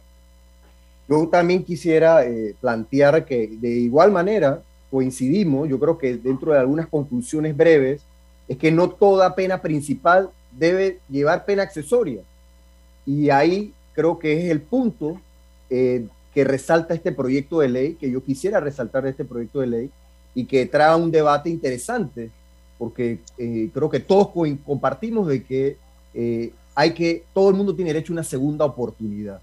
Yo también quisiera eh, plantear que de igual manera coincidimos, yo creo que dentro de algunas conclusiones breves, es que no toda pena principal debe llevar pena accesoria. Y ahí creo que es el punto eh, que resalta este proyecto de ley, que yo quisiera resaltar de este proyecto de ley, y que trae un debate interesante, porque eh, creo que todos compartimos de que eh, hay que, todo el mundo tiene derecho a una segunda oportunidad.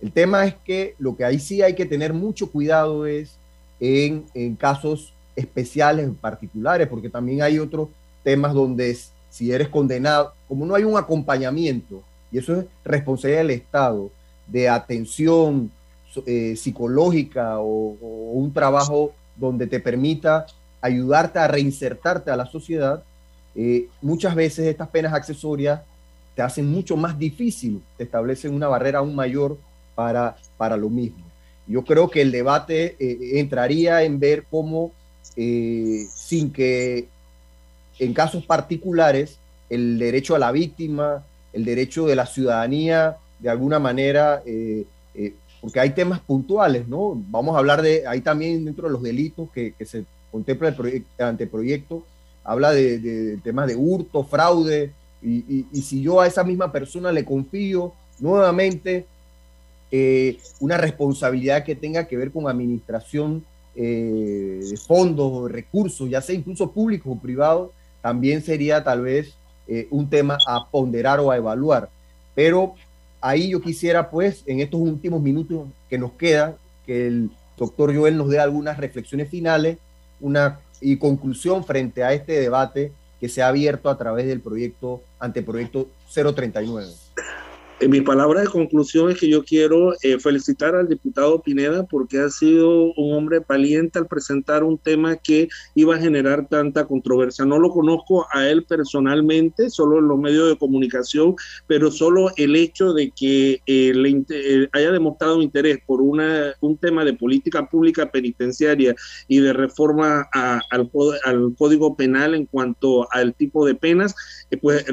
El tema es que lo que ahí sí hay que tener mucho cuidado es en, casos especiales, particulares, porque también hay otros temas donde si eres condenado, como no hay un acompañamiento, y eso es responsabilidad del Estado, de atención eh, psicológica o, un trabajo donde te permita ayudarte a reinsertarte a la sociedad, eh, muchas veces estas penas accesorias te hacen mucho más difícil, te establecen una barrera aún mayor para, para lo mismo. Yo creo que el debate eh, entraría en ver cómo, sin que en casos particulares, el derecho a la víctima, el derecho de la ciudadanía, de alguna manera, eh, eh, porque hay temas puntuales, ¿no? Vamos a hablar de, ahí también dentro de los delitos que, se contempla el, anteproyecto, habla de, temas de hurto, fraude, y, si yo a esa misma persona le confío nuevamente eh, una responsabilidad que tenga que ver con administración de fondos o recursos, ya sea incluso públicos o privados, también sería tal vez eh, un tema a ponderar o a evaluar. Pero ahí yo quisiera, pues, en estos últimos minutos que nos queda, que el doctor Joel nos dé algunas reflexiones finales una, y conclusión frente a este debate que se ha abierto a través del proyecto, anteproyecto 039. Mi palabra de conclusión es que yo quiero eh, felicitar al diputado Pineda porque ha sido un hombre valiente al presentar un tema que iba a generar tanta controversia. No lo conozco a él personalmente, solo en los medios de comunicación, pero solo el hecho de que eh, le, eh, haya demostrado interés por una, un tema de política pública penitenciaria y de reforma al, al, Código Penal en cuanto al tipo de penas, pues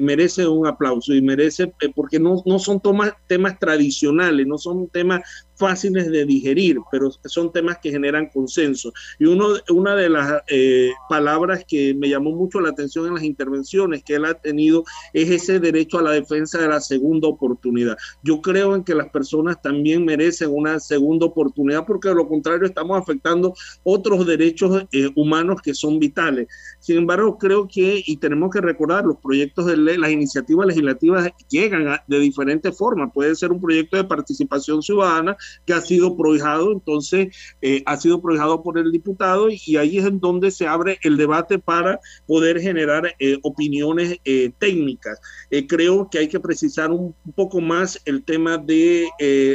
merece un aplauso y merece, porque no no, son temas tradicionales, no son temas fáciles de digerir, pero son temas que generan consenso. Y uno, una de las eh, palabras que me llamó mucho la atención en las intervenciones que él ha tenido es ese derecho a la defensa de la segunda oportunidad. Yo creo en que las personas también merecen una segunda oportunidad porque de lo contrario estamos afectando otros derechos eh, humanos que son vitales. Sin embargo, creo que, y tenemos que recordar, los proyectos de ley, las iniciativas legislativas llegan de diferentes formas. Puede ser un proyecto de participación ciudadana, que ha sido prohijado, entonces eh, ha sido prohijado por el diputado y, ahí es en donde se abre el debate para poder generar eh, opiniones eh, técnicas. creo que hay que precisar un, poco más el tema de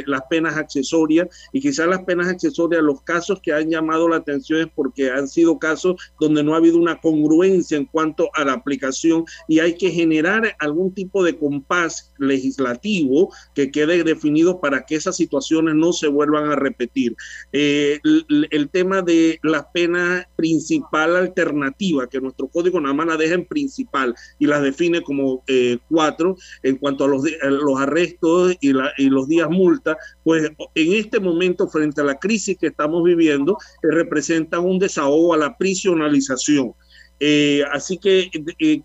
las penas accesorias y quizás las penas accesorias, los casos que han llamado la atención es porque han sido casos donde no ha habido una congruencia en cuanto a la aplicación y hay que generar algún tipo de compás legislativo que quede definido para que esas situaciones no se vuelvan a repetir. Eh, el, tema de la pena principal alternativa, que nuestro código nada más la deja en principal y las define como eh, cuatro en cuanto a los, los arrestos y, los días multa, pues en este momento, frente a la crisis que estamos viviendo, eh, representa un desahogo a la prisionalización. así que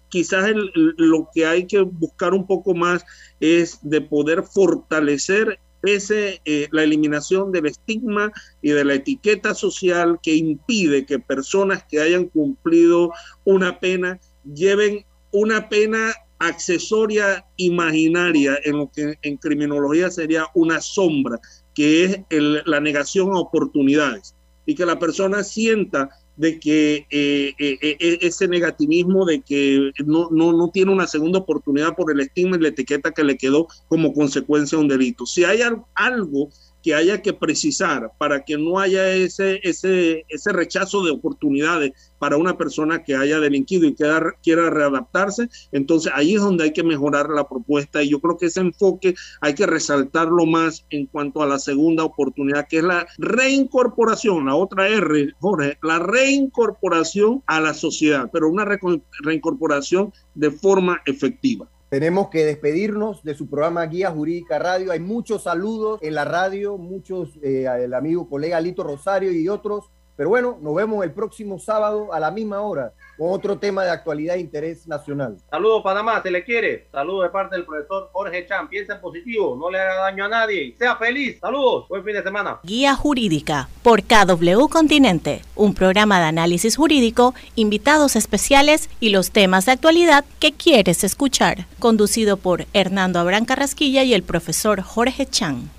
quizás lo que hay que buscar un poco más es de poder fortalecer ese, eh, la eliminación del estigma y de la etiqueta social que impide que personas que hayan cumplido una pena lleven una pena accesoria imaginaria en lo que en criminología sería una sombra, que es la negación a oportunidades. Y que la persona sienta de que eh, eh, eh, ese negativismo de que no, no, no, tiene una segunda oportunidad por el estigma y la etiqueta que le quedó como consecuencia de un delito. Si hay algo que haya que precisar para que no haya ese, ese, ese rechazo de oportunidades para una persona que haya delinquido y quiera, quiera readaptarse, entonces ahí es donde hay que mejorar la propuesta y yo creo que ese enfoque hay que resaltarlo más en cuanto a la segunda oportunidad, que es la reincorporación, la otra R, Jorge, la reincorporación a la sociedad, pero una reincorporación de forma efectiva. Tenemos que despedirnos de su programa Guía Jurídica Radio. Hay muchos saludos en la radio, muchos, eh, el amigo colega Lito Rosario y otros. Pero bueno, nos vemos el próximo sábado a la misma hora con otro tema de actualidad e interés nacional. Saludos Panamá, se le quiere. Saludos de parte del profesor Jorge Chan. Piensa en positivo, no le haga daño a nadie. Sea feliz. Saludos. Buen fin de semana. Guía Jurídica por KW Continente, un programa de análisis jurídico, invitados especiales y los temas de actualidad que quieres escuchar. Conducido por Hernando Abrán Carrasquilla y el profesor Jorge Chan.